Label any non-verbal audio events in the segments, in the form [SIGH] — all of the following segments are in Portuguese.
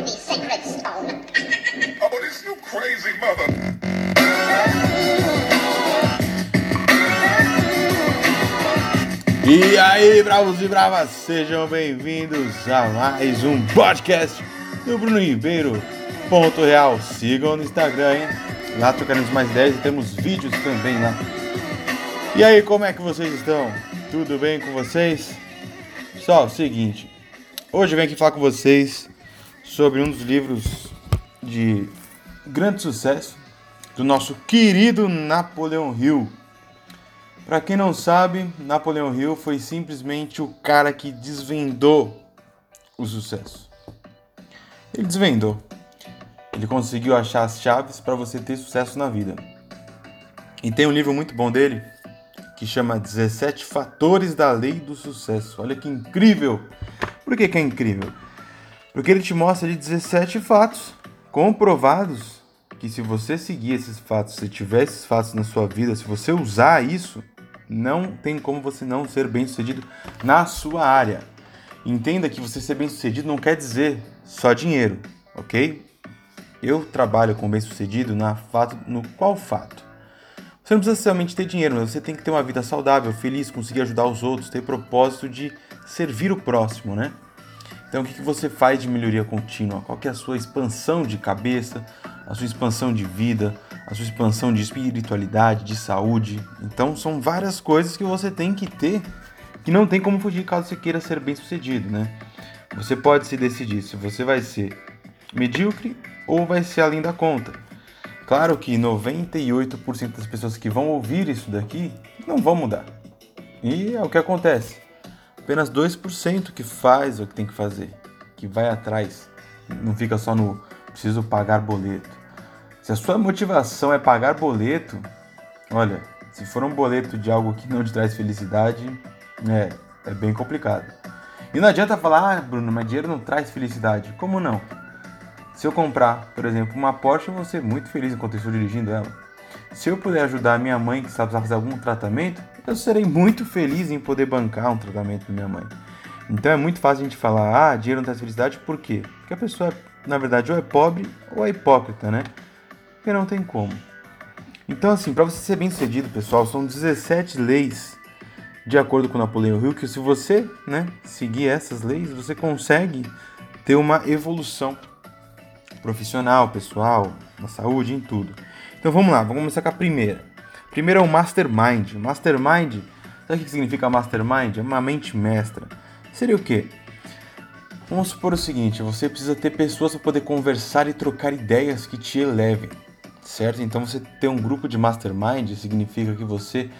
me, sacred stone. Oh, this you crazy mother. E aí, bravos e bravas, sejam bem-vindos a mais um podcast do Bruno Ribeiro. Ponto Real, sigam no Instagram, hein? Lá trocaremos mais ideias e temos vídeos também lá. E aí, como é que vocês estão? Tudo bem com vocês? Pessoal, seguinte, hoje eu venho aqui falar com vocês sobre um dos livros de grande sucesso do nosso querido Napoleão Hill. Para quem não sabe, Napoleão Hill foi simplesmente o cara que desvendou o sucesso. Ele desvendou. Ele conseguiu achar as chaves para você ter sucesso na vida. E tem um livro muito bom dele que chama 17 Fatores da Lei do Sucesso. Olha que incrível! Por que, que é incrível? Porque ele te mostra ali 17 fatos comprovados que se você seguir esses fatos, se tiver esses fatos na sua vida, se você usar isso, não tem como você não ser bem sucedido na sua área. Entenda que você ser bem sucedido não quer dizer só dinheiro, ok? Eu trabalho com bem sucedido na fato, no qual fato? Você não precisa somente ter dinheiro, mas você tem que ter uma vida saudável, feliz, conseguir ajudar os outros, ter propósito de servir o próximo, né? Então, o que você faz de melhoria contínua? Qual que é a sua expansão de cabeça, a sua expansão de vida, a sua expansão de espiritualidade, de saúde? Então, são várias coisas que você tem que ter que não tem como fugir caso você queira ser bem sucedido, né? Você pode se decidir se você vai ser medíocre ou vai ser além da conta. Claro que 98% das pessoas que vão ouvir isso daqui não vão mudar. E é o que acontece apenas 2% que faz o que tem que fazer, que vai atrás. Não fica só no preciso pagar boleto. Se a sua motivação é pagar boleto, olha, se for um boleto de algo que não te traz felicidade, é, é bem complicado. E não adianta falar, ah, Bruno, mas dinheiro não traz felicidade. Como não? Se eu comprar, por exemplo, uma Porsche, eu vou ser muito feliz enquanto eu estou dirigindo ela. Se eu puder ajudar minha mãe que está precisando fazer algum tratamento, eu serei muito feliz em poder bancar um tratamento da minha mãe. Então é muito fácil a gente falar, ah, dinheiro não traz felicidade, por quê? Porque a pessoa, na verdade, ou é pobre ou é hipócrita, né? Porque não tem como. Então, assim, para você ser bem sucedido, pessoal, são 17 leis de acordo com Napoleão Hill, que se você né, seguir essas leis, você consegue ter uma evolução profissional, pessoal, na saúde, em tudo. Então vamos lá, vamos começar com a primeira. Primeiro é o Mastermind. Mastermind, sabe o que significa Mastermind? É uma mente mestra. Seria o quê? Vamos supor o seguinte: você precisa ter pessoas para poder conversar e trocar ideias que te elevem, certo? Então você ter um grupo de Mastermind significa que você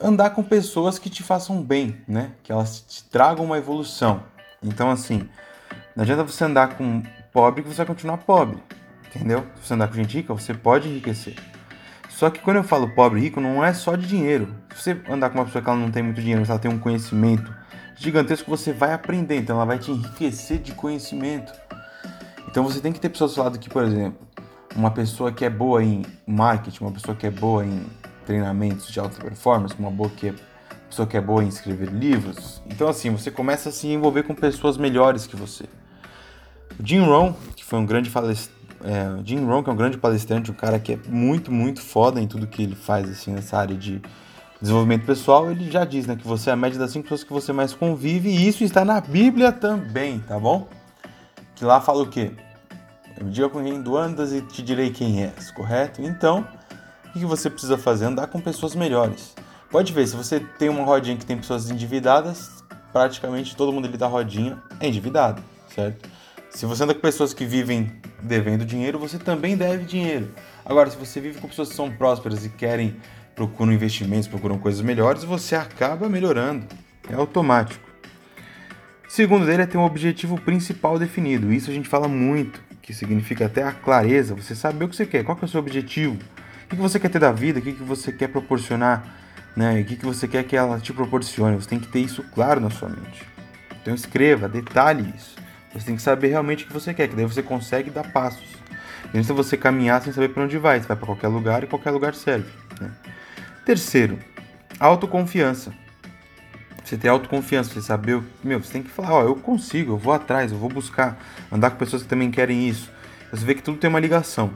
andar com pessoas que te façam bem, né? Que elas te tragam uma evolução. Então assim, não adianta você andar com pobre que você vai continuar pobre, entendeu? Se você andar com gente rica, você pode enriquecer. Só que quando eu falo pobre e rico, não é só de dinheiro. Se você andar com uma pessoa que ela não tem muito dinheiro, mas ela tem um conhecimento gigantesco, você vai aprender, então ela vai te enriquecer de conhecimento. Então você tem que ter pessoas do seu lado que, por exemplo, uma pessoa que é boa em marketing, uma pessoa que é boa em treinamentos de alta performance, uma boa que é, pessoa que é boa em escrever livros. Então assim, você começa a se envolver com pessoas melhores que você. O Jim Rohn, que foi um grande é, Jim Rohn, que é um grande palestrante, um cara que é muito, muito foda em tudo que ele faz assim nessa área de desenvolvimento pessoal, ele já diz, né, que você é a média das cinco pessoas que você mais convive e isso está na Bíblia também, tá bom? Que lá fala o quê? Me diga com quem tu andas e te direi quem és, correto? Então, o que você precisa fazer? Andar com pessoas melhores. Pode ver, se você tem uma rodinha que tem pessoas endividadas, praticamente todo mundo ali da rodinha é endividado, certo? Se você anda com pessoas que vivem devendo dinheiro, você também deve dinheiro. Agora, se você vive com pessoas que são prósperas e querem, procuram investimentos, procuram coisas melhores, você acaba melhorando. É automático. Segundo dele é ter um objetivo principal definido. Isso a gente fala muito, que significa até a clareza, você saber o que você quer, qual que é o seu objetivo, o que você quer ter da vida, o que você quer proporcionar, né? o que você quer que ela te proporcione. Você tem que ter isso claro na sua mente. Então escreva, detalhe isso. Você tem que saber realmente o que você quer, que daí você consegue dar passos. Não se você caminhar sem saber para onde vai, você vai para qualquer lugar e qualquer lugar serve. Né? Terceiro, autoconfiança. Você ter autoconfiança, você saber, meu, você tem que falar, ó, eu consigo, eu vou atrás, eu vou buscar, andar com pessoas que também querem isso. Você vê que tudo tem uma ligação.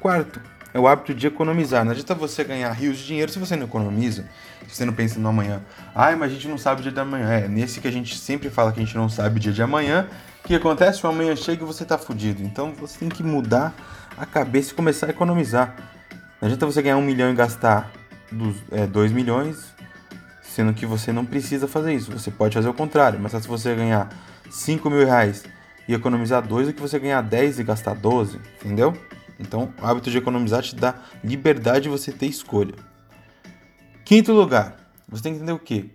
Quarto, é o hábito de economizar. Não adianta você ganhar rios de dinheiro se você não economiza, se você não pensa no amanhã. Ai, mas a gente não sabe o dia da manhã. É, nesse que a gente sempre fala que a gente não sabe o dia de amanhã, o que acontece? O amanhã chega e você tá fudido. Então você tem que mudar a cabeça e começar a economizar. Não adianta você ganhar um milhão e gastar dos, é, dois milhões, sendo que você não precisa fazer isso. Você pode fazer o contrário, mas se você ganhar 5 mil reais e economizar dois do que você ganhar 10 e gastar 12, entendeu? Então, o hábito de economizar te dá liberdade de você ter escolha. Quinto lugar, você tem que entender o quê?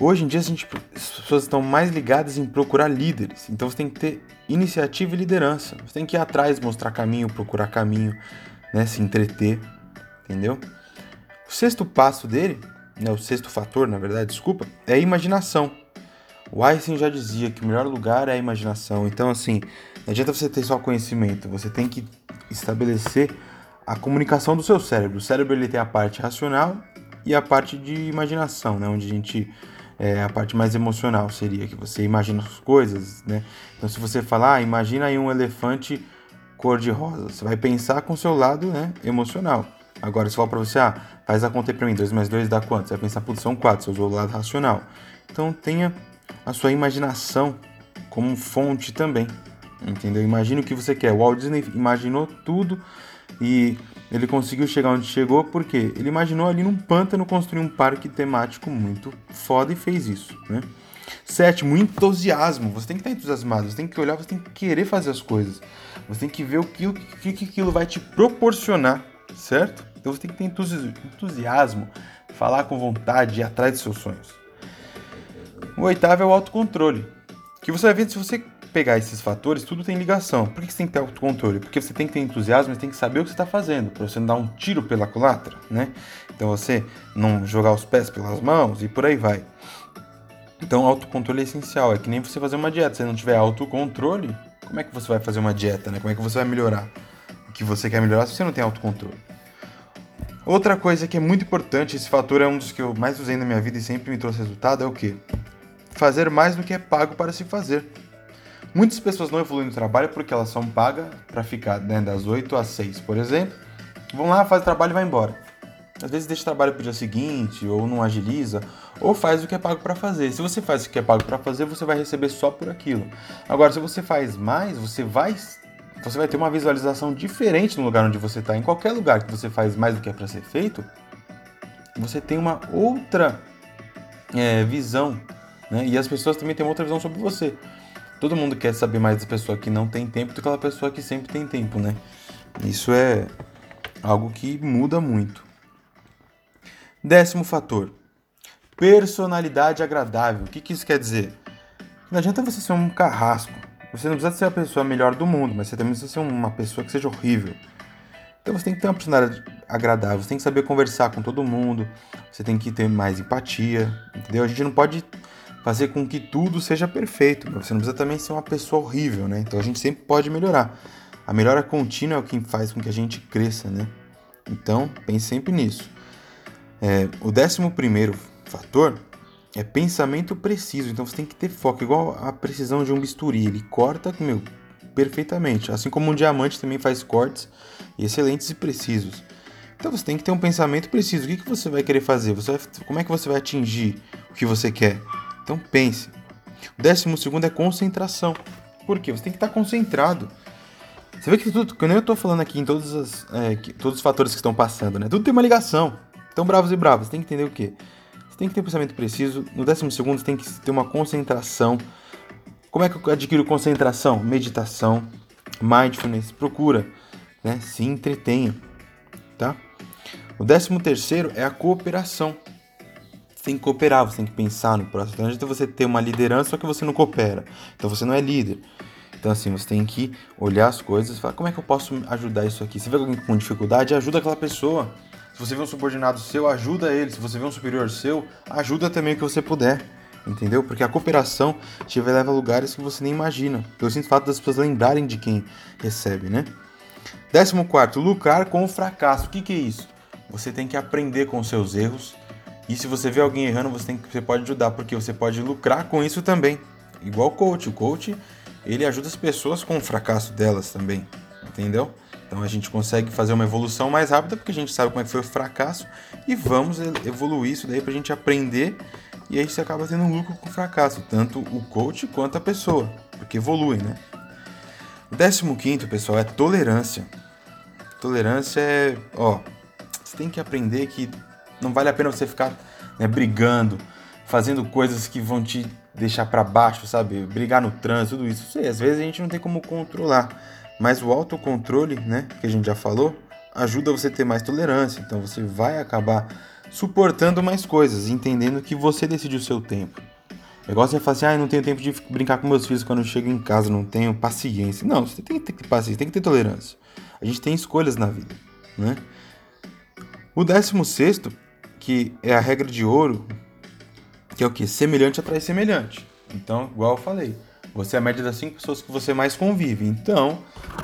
Hoje em dia gente, as pessoas estão mais ligadas em procurar líderes. Então você tem que ter iniciativa e liderança. Você tem que ir atrás, mostrar caminho, procurar caminho, né, se entreter, entendeu? O sexto passo dele, né, o sexto fator, na verdade, desculpa, é a imaginação. O Einstein já dizia que o melhor lugar é a imaginação. Então, assim, não adianta você ter só conhecimento, você tem que estabelecer a comunicação do seu cérebro. O cérebro ele tem a parte racional e a parte de imaginação, né? Onde a gente é, a parte mais emocional seria que você imagina as coisas, né? Então se você falar, ah, imagina aí um elefante cor de rosa, você vai pensar com o seu lado, né, emocional. Agora se eu falar para você, ah, faz a conta aí para mim, 2 mais 2 dá quanto? Você vai pensar, putz, são 4, você usou o lado racional. Então tenha a sua imaginação como fonte também. Entendeu? Imagina o que você quer. O Walt Disney imaginou tudo e ele conseguiu chegar onde chegou porque ele imaginou ali num pântano construir um parque temático muito foda e fez isso, né? Sétimo, entusiasmo. Você tem que estar entusiasmado, você tem que olhar, você tem que querer fazer as coisas. Você tem que ver o que, o que, que aquilo vai te proporcionar, certo? Então você tem que ter entusiasmo, falar com vontade, ir atrás dos seus sonhos. O oitavo é o autocontrole. Que você vai ver se você pegar esses fatores, tudo tem ligação. Por que você tem que ter autocontrole? Porque você tem que ter entusiasmo e tem que saber o que você está fazendo, para você não dar um tiro pela culatra, né? Então você não jogar os pés pelas mãos e por aí vai. Então autocontrole é essencial, é que nem você fazer uma dieta. Se não tiver autocontrole, como é que você vai fazer uma dieta, né? Como é que você vai melhorar o que você quer melhorar se você não tem autocontrole? Outra coisa que é muito importante, esse fator é um dos que eu mais usei na minha vida e sempre me trouxe resultado, é o que? Fazer mais do que é pago para se fazer. Muitas pessoas não evoluem no trabalho porque elas são pagas para ficar né, das 8 às 6, por exemplo. Vão lá, faz o trabalho e vai embora. Às vezes deixa o trabalho para o dia seguinte, ou não agiliza, ou faz o que é pago para fazer. Se você faz o que é pago para fazer, você vai receber só por aquilo. Agora, se você faz mais, você vai você vai ter uma visualização diferente no lugar onde você está. Em qualquer lugar que você faz mais do que é para ser feito, você tem uma outra é, visão. Né? E as pessoas também têm uma outra visão sobre você. Todo mundo quer saber mais da pessoa que não tem tempo do que aquela pessoa que sempre tem tempo, né? Isso é algo que muda muito. Décimo fator: personalidade agradável. O que, que isso quer dizer? Não adianta você ser um carrasco. Você não precisa ser a pessoa melhor do mundo, mas você também precisa ser uma pessoa que seja horrível. Então você tem que ter uma personalidade agradável, você tem que saber conversar com todo mundo, você tem que ter mais empatia, entendeu? A gente não pode fazer com que tudo seja perfeito. Você não precisa também ser uma pessoa horrível, né? Então a gente sempre pode melhorar. A melhora contínua é o que faz com que a gente cresça, né? Então pense sempre nisso. É, o décimo primeiro fator é pensamento preciso. Então você tem que ter foco, igual a precisão de um bisturi. Ele corta, meu, perfeitamente. Assim como um diamante também faz cortes excelentes e precisos. Então você tem que ter um pensamento preciso. O que, que você vai querer fazer? Você vai, como é que você vai atingir o que você quer? Então pense. O décimo segundo é concentração. Por quê? Você tem que estar concentrado. Você vê que tudo, quando eu estou falando aqui em todos, as, é, que, todos os fatores que estão passando, né? Tudo tem uma ligação. Então, bravos e bravos, você tem que entender o quê? Você tem que ter um pensamento preciso. No décimo segundo, você tem que ter uma concentração. Como é que eu adquiro concentração? Meditação, mindfulness, procura, né? Se entretenha, tá? O décimo terceiro é a cooperação você tem que cooperar, você tem que pensar no próximo. Então, não adianta você ter uma liderança, só que você não coopera. Então, você não é líder. Então, assim, você tem que olhar as coisas e falar: como é que eu posso ajudar isso aqui? Se vê alguém com dificuldade, ajuda aquela pessoa. Se você vê um subordinado seu, ajuda ele. Se você vê um superior seu, ajuda também o que você puder. Entendeu? Porque a cooperação te leva a lugares que você nem imagina. Pelo simples fato das pessoas lembrarem de quem recebe, né? Décimo quarto, lucrar com o fracasso. O que, que é isso? Você tem que aprender com os seus erros E se você vê alguém errando, você, tem, você pode ajudar, porque você pode lucrar com isso também. Igual o coach. O coach, ele ajuda as pessoas com o fracasso delas também. Entendeu? Então a gente consegue fazer uma evolução mais rápida porque a gente sabe como é que foi o fracasso e vamos evoluir isso daí pra gente aprender e aí você acaba tendo um lucro com o fracasso, tanto o coach quanto a pessoa, porque evolui, né? O décimo quinto, pessoal, é tolerância. Tolerância é, ó, você tem que aprender que não vale a pena você ficar né, brigando, fazendo coisas que vão te deixar para baixo, sabe? Brigar no trânsito, tudo isso. Sei, às vezes a gente não tem como controlar. Mas o autocontrole, né, que a gente já falou, ajuda você a ter mais tolerância. Então você vai acabar suportando mais coisas, entendendo que você decide o seu tempo. É igual você falar assim, ah, não tenho tempo de brincar com meus filhos quando eu chego em casa, não tenho paciência. Não, você tem que ter paciência, tem que ter tolerância. A gente tem escolhas na vida, né? O décimo sexto, que é a regra de ouro, que é o que? Semelhante atrai semelhante. Então, igual eu falei, você é a média das cinco pessoas que você mais convive. Então,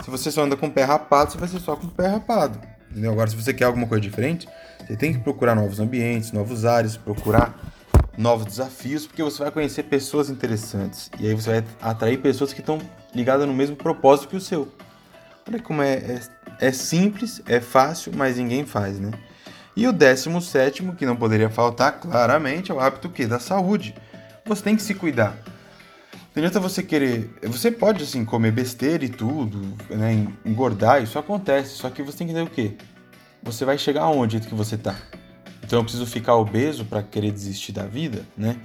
se você só anda com o pé rapado, você vai ser só com o pé rapado. Entendeu? Agora, se você quer alguma coisa diferente, você tem que procurar novos ambientes, novos ares, procurar novos desafios, porque você vai conhecer pessoas interessantes. E aí você vai atrair pessoas que estão ligadas no mesmo propósito que o seu. Olha como é, é, é simples, é fácil, mas ninguém faz, né? E o décimo sétimo, que não poderia faltar, claramente, é o hábito que da saúde. Você tem que se cuidar. Não adianta você querer. Você pode, assim, comer besteira e tudo, né? Engordar, isso acontece. Só que você tem que entender o quê? Você vai chegar aonde que você tá? Então eu preciso ficar obeso para querer desistir da vida, né?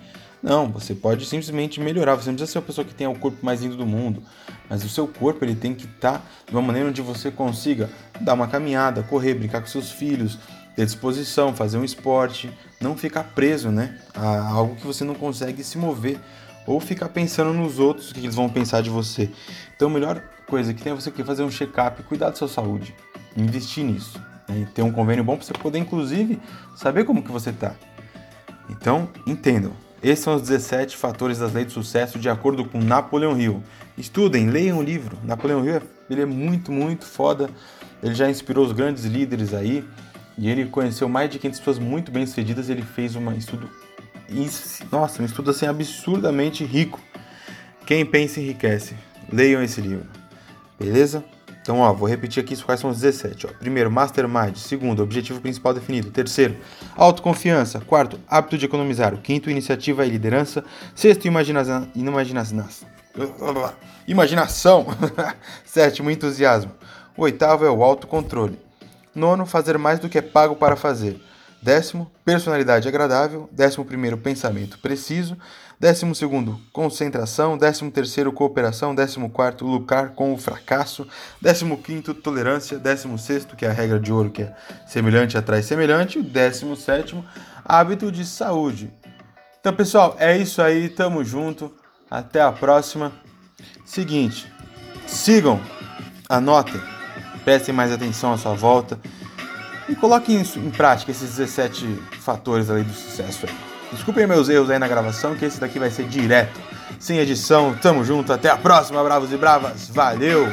Não, você pode simplesmente melhorar. Você não precisa ser a pessoa que tem o corpo mais lindo do mundo, mas o seu corpo ele tem que estar tá de uma maneira onde você consiga dar uma caminhada, correr, brincar com seus filhos, ter disposição, fazer um esporte, não ficar preso, né, a algo que você não consegue se mover ou ficar pensando nos outros, o que eles vão pensar de você. Então, a melhor coisa que tem é você fazer um check-up, cuidar da sua saúde, investir nisso, né? ter um convênio bom para você poder, inclusive, saber como que você está. Então, entendam. Esses são os 17 fatores das leis de sucesso de acordo com Napoleão Hill. Estudem, leiam o livro. Napoleão Hill ele é muito, muito foda. Ele já inspirou os grandes líderes aí. E ele conheceu mais de 500 pessoas muito bem sucedidas. Ele fez um estudo nossa, um estudo assim absurdamente rico. Quem pensa enriquece. Leiam esse livro. Beleza? Então, ó, vou repetir aqui quais são os 17. Ó. Primeiro, mastermind. Segundo, objetivo principal definido. Terceiro, autoconfiança. Quarto, hábito de economizar. Quinto, iniciativa e liderança. Sexto, imaginação. Imaginação. Imaginação. [LAUGHS] Sétimo, entusiasmo. O oitavo é o autocontrole. Nono, fazer mais do que é pago para fazer. Décimo, personalidade agradável. Décimo primeiro, pensamento preciso. Décimo segundo, concentração. Décimo terceiro, cooperação. Décimo quarto, lucrar com o fracasso. Décimo quinto, tolerância. Décimo sexto, que é a regra de ouro, que é semelhante atrai semelhante. Décimo sétimo, hábito de saúde. Então, pessoal, é isso aí. Tamo junto. Até a próxima. Seguinte, sigam, anotem, prestem mais atenção à sua volta e coloque isso em prática, esses 17 fatores ali do sucesso aí. Desculpem meus erros aí na gravação, que esse daqui vai ser direto, sem edição. Tamo junto, até a próxima, bravos e bravas. Valeu!